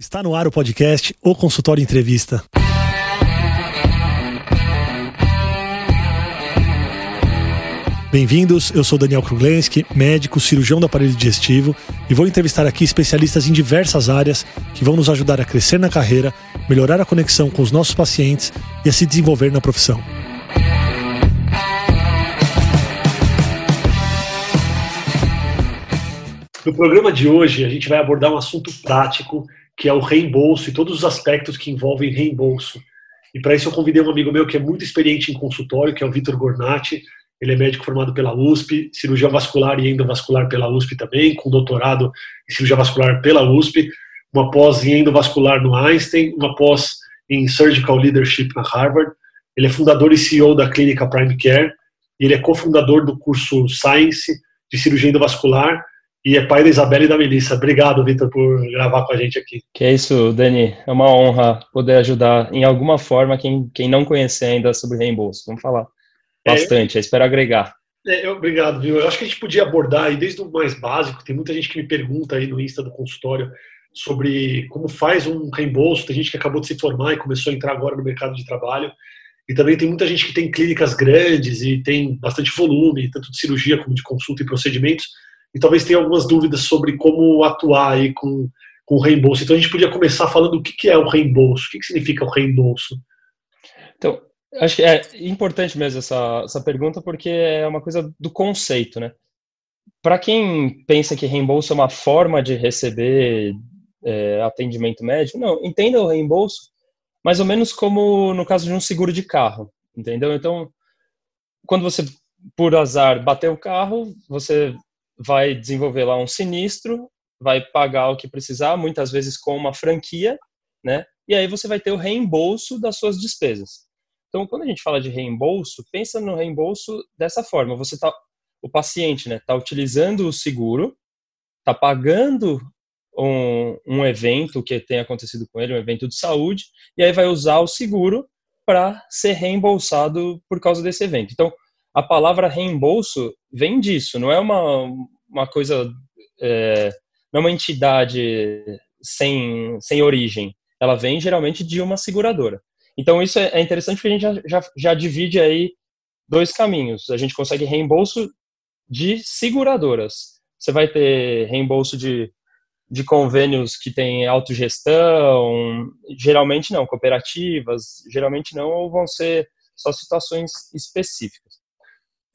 Está no ar o podcast O Consultório Entrevista. Bem-vindos, eu sou Daniel Kruglenski, médico, cirurgião do aparelho digestivo e vou entrevistar aqui especialistas em diversas áreas que vão nos ajudar a crescer na carreira, melhorar a conexão com os nossos pacientes e a se desenvolver na profissão. No programa de hoje, a gente vai abordar um assunto prático, que é o reembolso e todos os aspectos que envolvem reembolso. E para isso eu convidei um amigo meu que é muito experiente em consultório, que é o Vitor Gornati, ele é médico formado pela USP, cirurgião vascular e endovascular pela USP também, com doutorado em cirurgia vascular pela USP, uma pós em endovascular no Einstein, uma pós em Surgical Leadership na Harvard. Ele é fundador e CEO da clínica Prime Care e ele é cofundador do curso Science de cirurgia endovascular e é pai da Isabela e da Melissa. Obrigado, Vitor, por gravar com a gente aqui. Que é isso, Dani. É uma honra poder ajudar em alguma forma quem, quem não conhece ainda sobre reembolso. Vamos falar bastante, é, eu espero agregar. É, eu, obrigado, viu? Eu acho que a gente podia abordar aí desde o mais básico. Tem muita gente que me pergunta aí no Insta do consultório sobre como faz um reembolso. Tem gente que acabou de se formar e começou a entrar agora no mercado de trabalho. E também tem muita gente que tem clínicas grandes e tem bastante volume, tanto de cirurgia como de consulta e procedimentos. E talvez tenha algumas dúvidas sobre como atuar aí com, com o reembolso. Então a gente podia começar falando o que é o reembolso, o que significa o reembolso. Então, Acho que é importante mesmo essa, essa pergunta, porque é uma coisa do conceito, né? Para quem pensa que reembolso é uma forma de receber é, atendimento médico, não, entenda o reembolso mais ou menos como no caso de um seguro de carro, entendeu? Então, quando você, por azar, bater o carro, você vai desenvolver lá um sinistro, vai pagar o que precisar, muitas vezes com uma franquia, né? E aí você vai ter o reembolso das suas despesas. Então, quando a gente fala de reembolso, pensa no reembolso dessa forma: você tá, o paciente, né, está utilizando o seguro, está pagando um, um evento que tenha acontecido com ele, um evento de saúde, e aí vai usar o seguro para ser reembolsado por causa desse evento. Então, a palavra reembolso vem disso, não é uma, uma coisa, é, não é uma entidade sem, sem origem. Ela vem geralmente de uma seguradora. Então isso é, é interessante porque a gente já, já, já divide aí dois caminhos. A gente consegue reembolso de seguradoras. Você vai ter reembolso de, de convênios que tem autogestão, geralmente não, cooperativas, geralmente não, ou vão ser só situações específicas.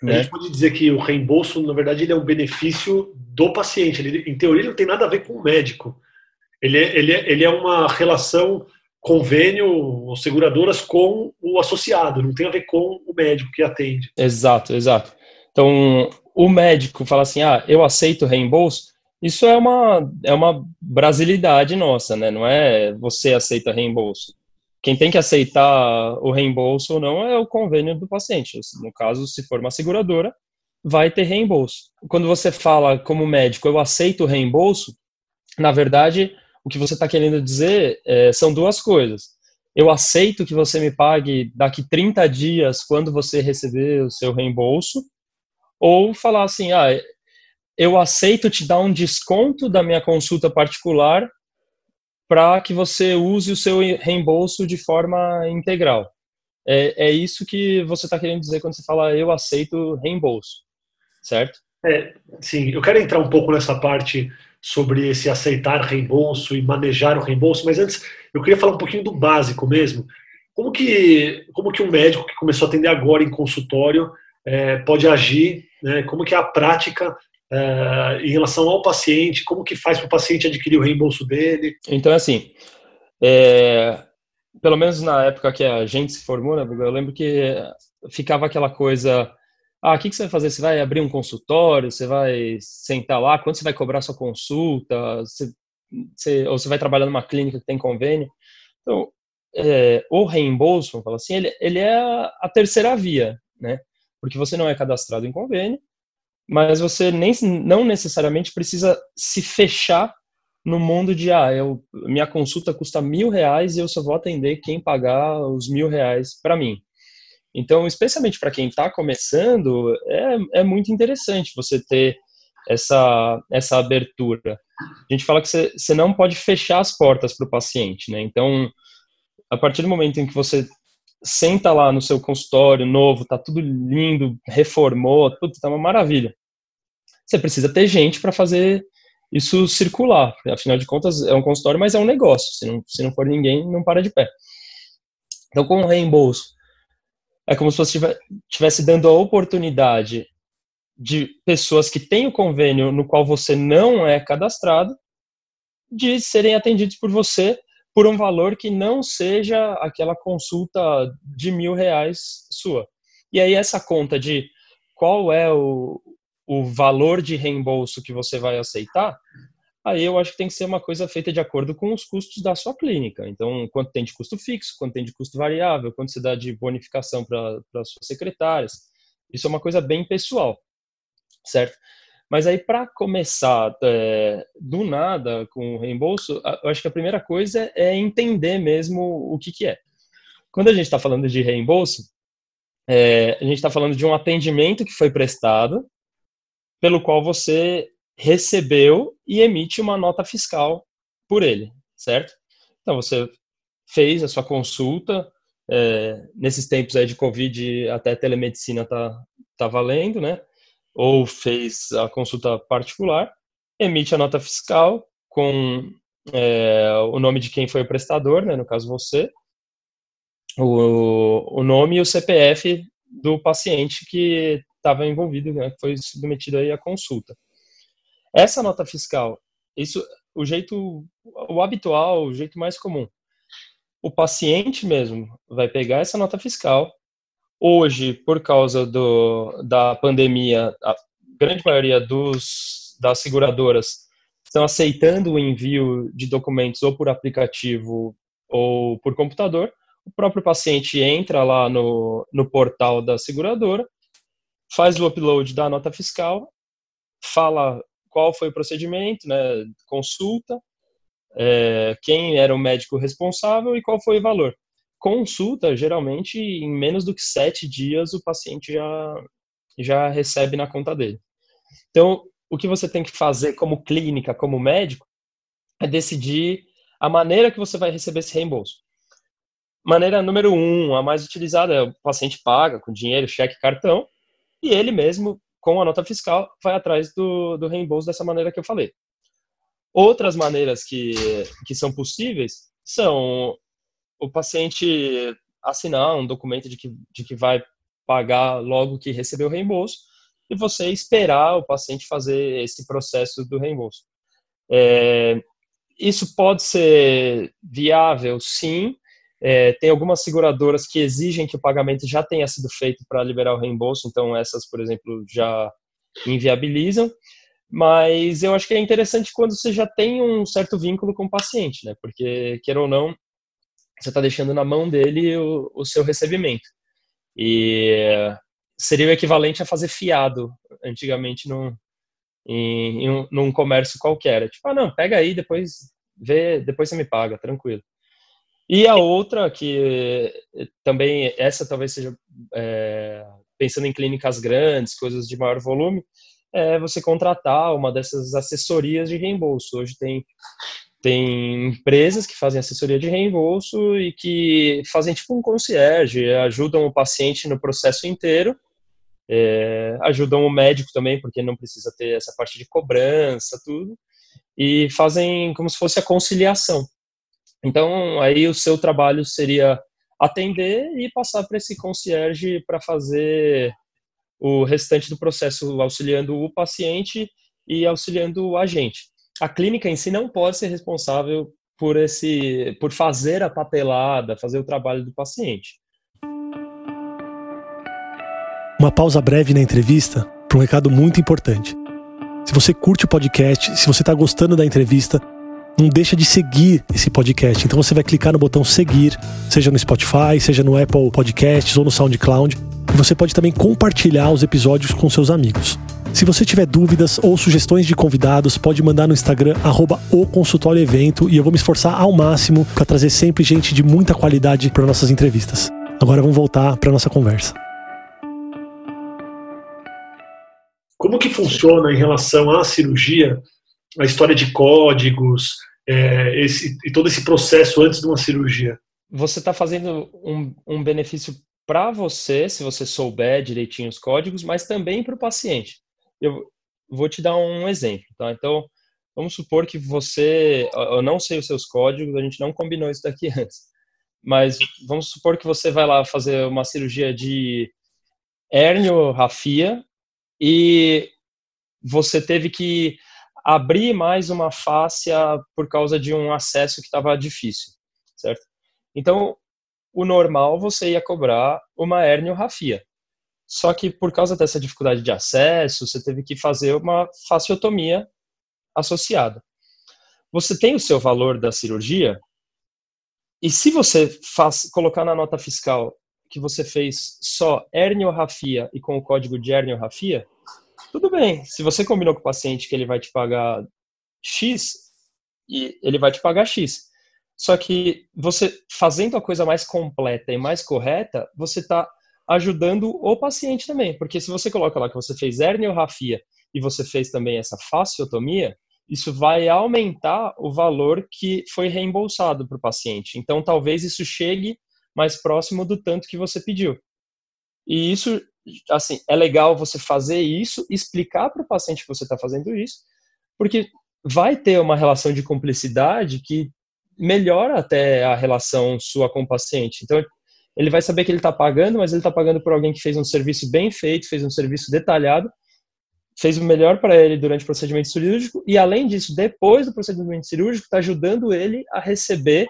Né? A gente pode dizer que o reembolso, na verdade, ele é um benefício do paciente. Ele, em teoria, ele não tem nada a ver com o médico. Ele é, ele é, ele é uma relação convênio, seguradoras com o associado, não tem a ver com o médico que atende. Exato, exato. Então, o médico fala assim: ah, eu aceito reembolso. Isso é uma, é uma brasilidade nossa, né? Não é você aceita reembolso. Quem tem que aceitar o reembolso ou não é o convênio do paciente. No caso, se for uma seguradora, vai ter reembolso. Quando você fala como médico, eu aceito o reembolso, na verdade, o que você está querendo dizer é, são duas coisas. Eu aceito que você me pague daqui 30 dias quando você receber o seu reembolso, ou falar assim, ah, eu aceito te dar um desconto da minha consulta particular para que você use o seu reembolso de forma integral. É, é isso que você está querendo dizer quando você fala eu aceito reembolso, certo? É, sim, eu quero entrar um pouco nessa parte sobre esse aceitar reembolso e manejar o reembolso, mas antes eu queria falar um pouquinho do básico mesmo. Como que, como que um médico que começou a atender agora em consultório é, pode agir, né? como que é a prática é, em relação ao paciente, como que faz para o paciente adquirir o reembolso dele? Então, assim, é, pelo menos na época que a gente se formou, né, eu lembro que ficava aquela coisa ah, o que, que você vai fazer? Você vai abrir um consultório? Você vai sentar lá? Quando você vai cobrar sua consulta? Você, você, ou você vai trabalhar numa clínica que tem convênio? Então, é, o reembolso, vamos falar assim, ele, ele é a terceira via, né? Porque você não é cadastrado em convênio, mas você nem, não necessariamente precisa se fechar no mundo de, ah, eu, minha consulta custa mil reais e eu só vou atender quem pagar os mil reais para mim. Então, especialmente para quem está começando, é, é muito interessante você ter essa, essa abertura. a gente fala que você, você não pode fechar as portas para o paciente, né? Então, a partir do momento em que você senta lá no seu consultório novo, tá tudo lindo, reformou, tudo tá uma maravilha. Você precisa ter gente para fazer isso circular. Afinal de contas, é um consultório, mas é um negócio. Se não, se não for ninguém, não para de pé. Então, com o reembolso, é como se você estivesse dando a oportunidade de pessoas que têm o convênio no qual você não é cadastrado de serem atendidos por você por um valor que não seja aquela consulta de mil reais sua. E aí essa conta de qual é o, o valor de reembolso que você vai aceitar, aí eu acho que tem que ser uma coisa feita de acordo com os custos da sua clínica. Então, quanto tem de custo fixo, quanto tem de custo variável, quanto você dá de bonificação para suas secretárias. Isso é uma coisa bem pessoal, certo? Mas aí, para começar é, do nada com o reembolso, eu acho que a primeira coisa é entender mesmo o que, que é. Quando a gente está falando de reembolso, é, a gente está falando de um atendimento que foi prestado, pelo qual você recebeu e emite uma nota fiscal por ele, certo? Então, você fez a sua consulta, é, nesses tempos aí de Covid, até telemedicina tá, tá valendo, né? ou fez a consulta particular, emite a nota fiscal com é, o nome de quem foi o prestador, né, no caso você, o, o nome e o CPF do paciente que estava envolvido, né, que foi submetido aí à consulta. Essa nota fiscal, isso, o jeito, o habitual, o jeito mais comum, o paciente mesmo vai pegar essa nota fiscal, Hoje, por causa do, da pandemia, a grande maioria dos, das seguradoras estão aceitando o envio de documentos ou por aplicativo ou por computador. O próprio paciente entra lá no, no portal da seguradora, faz o upload da nota fiscal, fala qual foi o procedimento, né, consulta, é, quem era o médico responsável e qual foi o valor consulta, geralmente, em menos do que sete dias, o paciente já, já recebe na conta dele. Então, o que você tem que fazer como clínica, como médico, é decidir a maneira que você vai receber esse reembolso. Maneira número um, a mais utilizada, é o paciente paga com dinheiro, cheque, cartão, e ele mesmo, com a nota fiscal, vai atrás do, do reembolso dessa maneira que eu falei. Outras maneiras que, que são possíveis são o paciente assinar um documento de que, de que vai pagar logo que recebeu o reembolso e você esperar o paciente fazer esse processo do reembolso. É, isso pode ser viável, sim. É, tem algumas seguradoras que exigem que o pagamento já tenha sido feito para liberar o reembolso, então essas, por exemplo, já inviabilizam. Mas eu acho que é interessante quando você já tem um certo vínculo com o paciente, né? Porque, queira ou não, você está deixando na mão dele o, o seu recebimento. E seria o equivalente a fazer fiado antigamente num, em, em um, num comércio qualquer. Tipo, ah, não, pega aí, depois vê, depois você me paga, tranquilo. E a outra, que também, essa talvez seja é, pensando em clínicas grandes, coisas de maior volume, é você contratar uma dessas assessorias de reembolso. Hoje tem tem empresas que fazem assessoria de reembolso e que fazem tipo um concierge, ajudam o paciente no processo inteiro, é, ajudam o médico também, porque não precisa ter essa parte de cobrança, tudo, e fazem como se fosse a conciliação. Então, aí o seu trabalho seria atender e passar para esse concierge para fazer o restante do processo, auxiliando o paciente e auxiliando o agente a clínica em si não pode ser responsável por esse, por fazer a papelada, fazer o trabalho do paciente. Uma pausa breve na entrevista para um recado muito importante. Se você curte o podcast, se você está gostando da entrevista, não deixa de seguir esse podcast. Então você vai clicar no botão seguir, seja no Spotify, seja no Apple Podcasts ou no SoundCloud. E você pode também compartilhar os episódios com seus amigos. Se você tiver dúvidas ou sugestões de convidados, pode mandar no Instagram, arroba o consultório evento, e eu vou me esforçar ao máximo para trazer sempre gente de muita qualidade para nossas entrevistas. Agora vamos voltar para nossa conversa. Como que funciona em relação à cirurgia a história de códigos é, esse, e todo esse processo antes de uma cirurgia? Você está fazendo um, um benefício para você, se você souber direitinho os códigos, mas também para o paciente. Eu vou te dar um exemplo, tá? Então, vamos supor que você, eu não sei os seus códigos, a gente não combinou isso daqui antes, mas vamos supor que você vai lá fazer uma cirurgia de rafia e você teve que abrir mais uma fáscia por causa de um acesso que estava difícil, certo? Então, o normal você ia cobrar uma rafia. Só que por causa dessa dificuldade de acesso, você teve que fazer uma fasciotomia associada. Você tem o seu valor da cirurgia, e se você faz, colocar na nota fiscal que você fez só herniorrafia e com o código de herniorrafia, tudo bem. Se você combinou com o paciente que ele vai te pagar X, e ele vai te pagar X. Só que você fazendo a coisa mais completa e mais correta, você está ajudando o paciente também. Porque se você coloca lá que você fez herniorrafia e você fez também essa fasciotomia, isso vai aumentar o valor que foi reembolsado para o paciente. Então, talvez isso chegue mais próximo do tanto que você pediu. E isso, assim, é legal você fazer isso, explicar para o paciente que você está fazendo isso, porque vai ter uma relação de cumplicidade que melhora até a relação sua com o paciente. Então, ele vai saber que ele está pagando, mas ele está pagando por alguém que fez um serviço bem feito, fez um serviço detalhado, fez o melhor para ele durante o procedimento cirúrgico e, além disso, depois do procedimento cirúrgico, está ajudando ele a receber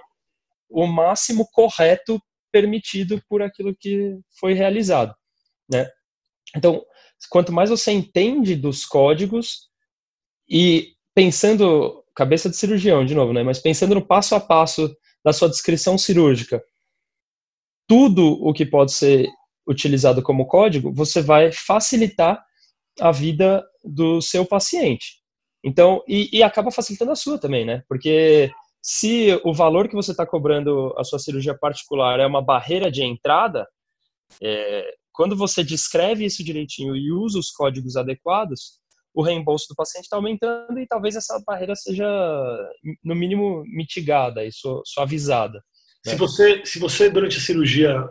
o máximo correto permitido por aquilo que foi realizado, né? Então, quanto mais você entende dos códigos e pensando cabeça de cirurgião de novo, né? Mas pensando no passo a passo da sua descrição cirúrgica, tudo o que pode ser utilizado como código, você vai facilitar a vida do seu paciente. Então, e, e acaba facilitando a sua também, né? Porque se o valor que você está cobrando a sua cirurgia particular é uma barreira de entrada, é, quando você descreve isso direitinho e usa os códigos adequados, o reembolso do paciente está aumentando e talvez essa barreira seja, no mínimo, mitigada e suavizada. Né? Se, você, se você, durante a cirurgia,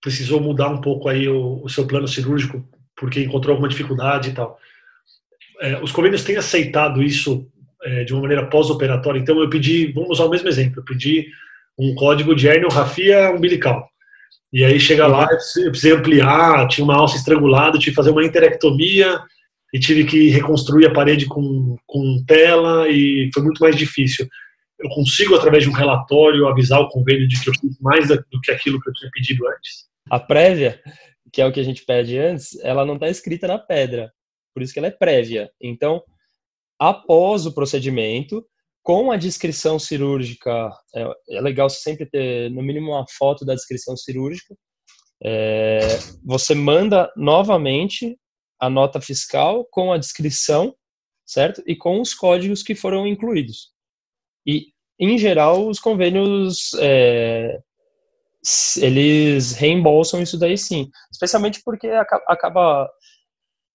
precisou mudar um pouco aí o, o seu plano cirúrgico porque encontrou alguma dificuldade e tal. É, os convênios têm aceitado isso é, de uma maneira pós-operatória. Então, eu pedi, vamos usar o mesmo exemplo, eu pedi um código de herniorrafia umbilical. E aí chega lá, eu precisei ampliar, tinha uma alça estrangulada, tive que fazer uma interectomia e tive que reconstruir a parede com, com tela e foi muito mais difícil. Eu consigo, através de um relatório, avisar o convênio de que eu fiz mais do que aquilo que eu tinha pedido antes? A prévia que é o que a gente pede antes, ela não está escrita na pedra. Por isso que ela é prévia. Então, após o procedimento, com a descrição cirúrgica, é, é legal sempre ter, no mínimo, uma foto da descrição cirúrgica. É, você manda novamente a nota fiscal com a descrição, certo? E com os códigos que foram incluídos. E, em geral, os convênios é, eles reembolsam isso daí sim. Especialmente porque acaba.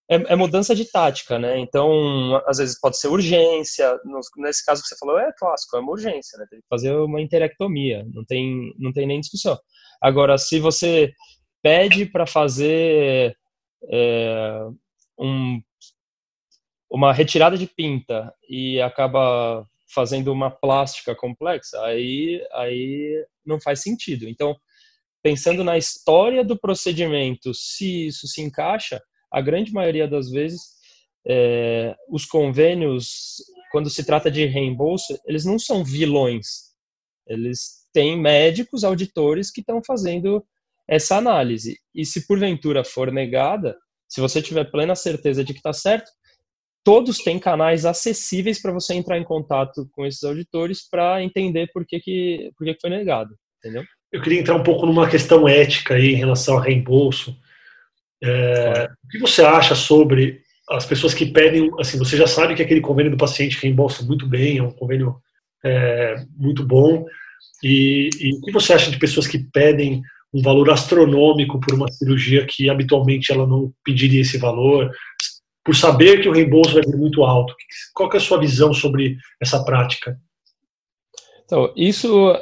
É, é, mudança de tática, né? Então, às vezes pode ser urgência. nesse caso que você falou, é clássico, é uma urgência, né? Tem que fazer uma interectomia, não tem, não tem nem discussão. Agora, se você pede para fazer é, um, uma retirada de pinta e acaba fazendo uma plástica complexa, aí, aí não faz sentido. Então, pensando na história do procedimento, se isso se encaixa, a grande maioria das vezes, é, os convênios, quando se trata de reembolso, eles não são vilões. Eles têm médicos, auditores que estão fazendo essa análise. E se porventura for negada, se você tiver plena certeza de que está certo, todos têm canais acessíveis para você entrar em contato com esses auditores para entender por que, que, por que, foi negado, entendeu? Eu queria entrar um pouco numa questão ética aí em relação ao reembolso. É, o que você acha sobre as pessoas que pedem, assim, você já sabe que aquele convênio do paciente reembolsa muito bem, é um convênio é, muito bom, e, e, o que você acha de pessoas que pedem um valor astronômico por uma cirurgia que habitualmente ela não pediria esse valor? por saber que o reembolso vai ser muito alto. Qual é a sua visão sobre essa prática? Então, isso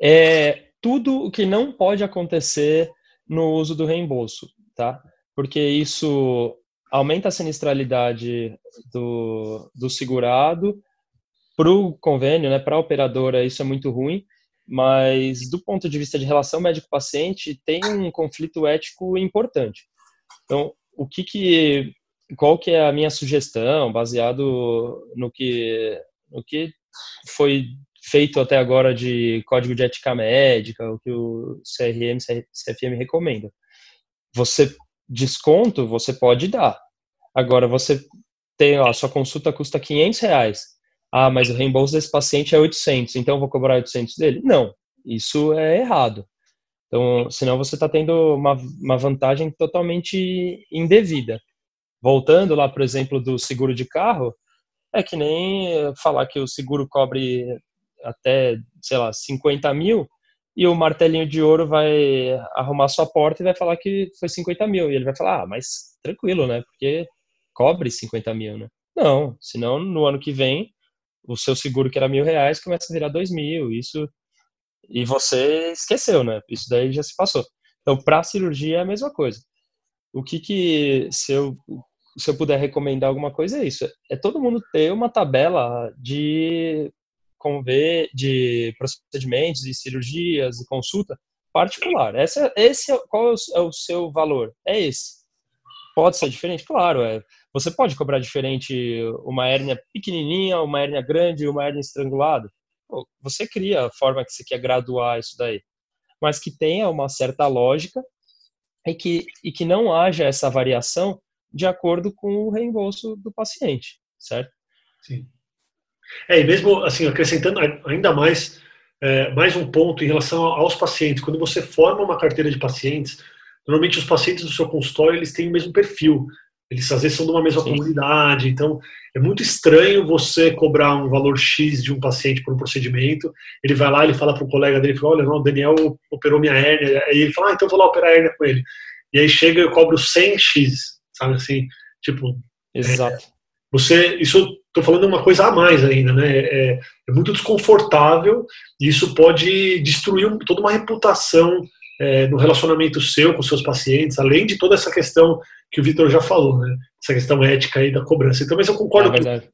é tudo o que não pode acontecer no uso do reembolso, tá? Porque isso aumenta a sinistralidade do, do segurado, para o convênio, né, para a operadora, isso é muito ruim, mas do ponto de vista de relação médico-paciente, tem um conflito ético importante. Então, o que que, qual que é a minha sugestão, baseado no que, no que foi feito até agora de código de ética médica, o que o CRM, CFM recomenda. Você desconto, você pode dar. Agora, você tem, ó, a sua consulta custa 500 reais. Ah, mas o reembolso desse paciente é 800, então eu vou cobrar 800 dele? Não, isso é errado. Então, senão você está tendo uma, uma vantagem totalmente indevida. Voltando lá, por exemplo, do seguro de carro, é que nem falar que o seguro cobre até, sei lá, 50 mil e o martelinho de ouro vai arrumar sua porta e vai falar que foi 50 mil. E ele vai falar, ah, mas tranquilo, né? Porque cobre 50 mil, né? Não, senão no ano que vem o seu seguro que era mil reais começa a virar dois mil. Isso e você esqueceu, né? Isso daí já se passou. Então, para cirurgia é a mesma coisa. O que que se eu se eu puder recomendar alguma coisa é isso. É todo mundo ter uma tabela de conver, de procedimentos e cirurgias e consulta particular. Essa, esse é, qual é o seu valor? É esse. Pode ser diferente, claro. É, você pode cobrar diferente uma hérnia pequenininha, uma hérnia grande, uma hérnia estrangulada. Você cria a forma que você quer graduar isso daí, mas que tenha uma certa lógica e que, e que não haja essa variação de acordo com o reembolso do paciente, certo? Sim. É, e mesmo assim, acrescentando ainda mais, é, mais um ponto em relação aos pacientes. Quando você forma uma carteira de pacientes, normalmente os pacientes do seu consultório eles têm o mesmo perfil. Eles às vezes são de uma mesma Sim. comunidade, então é muito estranho você cobrar um valor X de um paciente por um procedimento. Ele vai lá, ele fala para o colega dele, fala, olha, não, o Daniel operou minha hérnia. Aí ele fala, ah, então eu vou lá operar a hérnia com ele. E aí chega e eu cobro 100X, sabe assim? Tipo. Exato. É, você, isso estou falando uma coisa a mais ainda, né? É, é muito desconfortável e isso pode destruir toda uma reputação é, no relacionamento seu com seus pacientes, além de toda essa questão que o Vitor já falou, né? Essa questão ética aí da cobrança. Então, mas eu concordo é com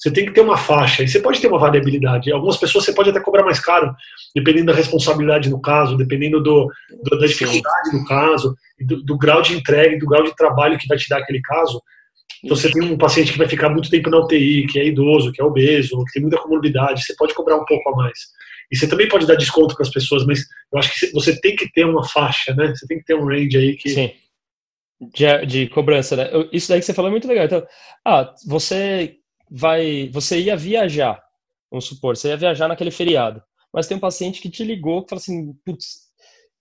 você tem que ter uma faixa, e você pode ter uma variabilidade. Algumas pessoas você pode até cobrar mais caro, dependendo da responsabilidade no caso, dependendo do, do da dificuldade no caso, do, do, grau de entrega, do grau de trabalho que vai te dar aquele caso. Então, você tem um paciente que vai ficar muito tempo na UTI, que é idoso, que é obeso, que tem muita comorbidade, você pode cobrar um pouco a mais. E você também pode dar desconto para as pessoas, mas eu acho que você tem que ter uma faixa, né? Você tem que ter um range aí que. Sim. De, de cobrança, né? Isso daí que você falou é muito legal. Então, ah, você vai. Você ia viajar, vamos supor, você ia viajar naquele feriado, mas tem um paciente que te ligou que fala assim: putz,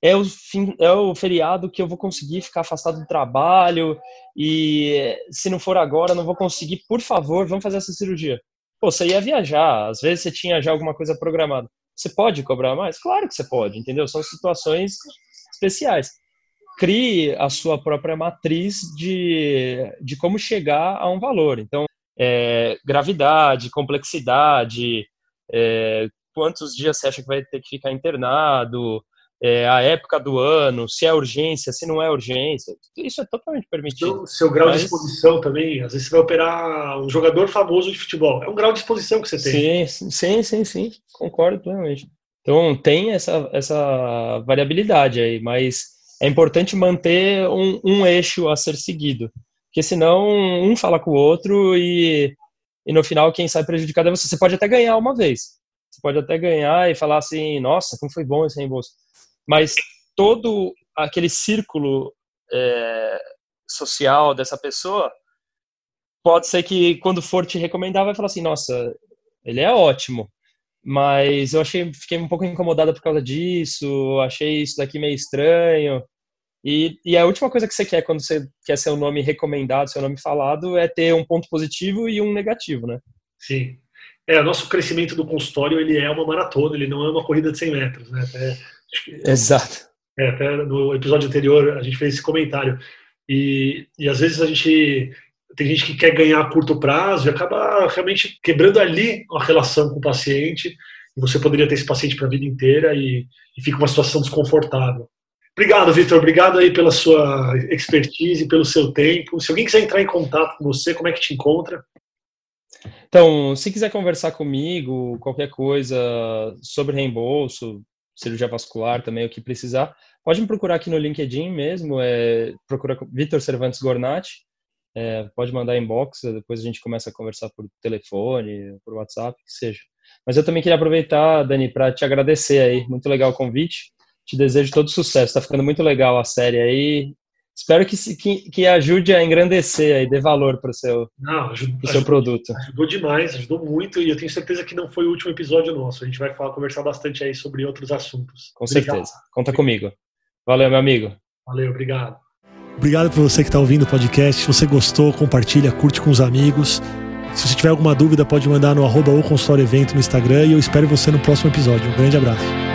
é o, fim, é o feriado que eu vou conseguir ficar afastado do trabalho e se não for agora, não vou conseguir. Por favor, vamos fazer essa cirurgia. Pô, você ia viajar, às vezes você tinha já alguma coisa programada. Você pode cobrar mais? Claro que você pode, entendeu? São situações especiais. Crie a sua própria matriz de, de como chegar a um valor. Então, é, gravidade, complexidade, é, quantos dias você acha que vai ter que ficar internado, é, a época do ano, se é urgência, se não é urgência. Isso é totalmente permitido. Seu, seu grau mas... de exposição também. Às vezes você vai operar um jogador famoso de futebol. É um grau de exposição que você tem. Sim, sim, sim, sim. Concordo plenamente. Então tem essa, essa variabilidade aí, mas é importante manter um, um eixo a ser seguido. Porque senão um fala com o outro e, e no final quem sai prejudicado é você. Você pode até ganhar uma vez. Você pode até ganhar e falar assim, nossa, como foi bom esse reembolso mas todo aquele círculo é, social dessa pessoa pode ser que quando for te recomendar vai falar assim, nossa, ele é ótimo, mas eu achei, fiquei um pouco incomodada por causa disso, achei isso daqui meio estranho. E, e a última coisa que você quer quando você quer seu nome recomendado, seu nome falado, é ter um ponto positivo e um negativo, né? Sim. É, o nosso crescimento do consultório, ele é uma maratona, ele não é uma corrida de 100 metros, né? Até Exato. É, até no episódio anterior a gente fez esse comentário. E, e às vezes a gente tem gente que quer ganhar a curto prazo e acaba realmente quebrando ali a relação com o paciente. Você poderia ter esse paciente para a vida inteira e, e fica uma situação desconfortável. Obrigado, Vitor. Obrigado aí pela sua expertise, pelo seu tempo. Se alguém quiser entrar em contato com você, como é que te encontra? Então, se quiser conversar comigo, qualquer coisa sobre reembolso, cirurgia vascular também, o que precisar, pode me procurar aqui no LinkedIn mesmo, é, procura Vitor Cervantes Gornati, é, pode mandar inbox, depois a gente começa a conversar por telefone, por WhatsApp, que seja. Mas eu também queria aproveitar, Dani, para te agradecer aí, muito legal o convite, te desejo todo sucesso, está ficando muito legal a série aí, espero que, que, que, ajude a engrandecer e dê valor para o seu, não, ajudou, pro seu produto. Ajudou demais, ajudou muito e eu tenho certeza que não foi o último episódio nosso. A gente vai falar, conversar bastante aí sobre outros assuntos. Com obrigado. certeza. Conta comigo. Valeu, meu amigo. Valeu, obrigado. Obrigado por você que está ouvindo o podcast. Se você gostou, compartilha, curte com os amigos. Se você tiver alguma dúvida, pode mandar no arroba ou consultório evento no Instagram e eu espero você no próximo episódio. Um grande abraço.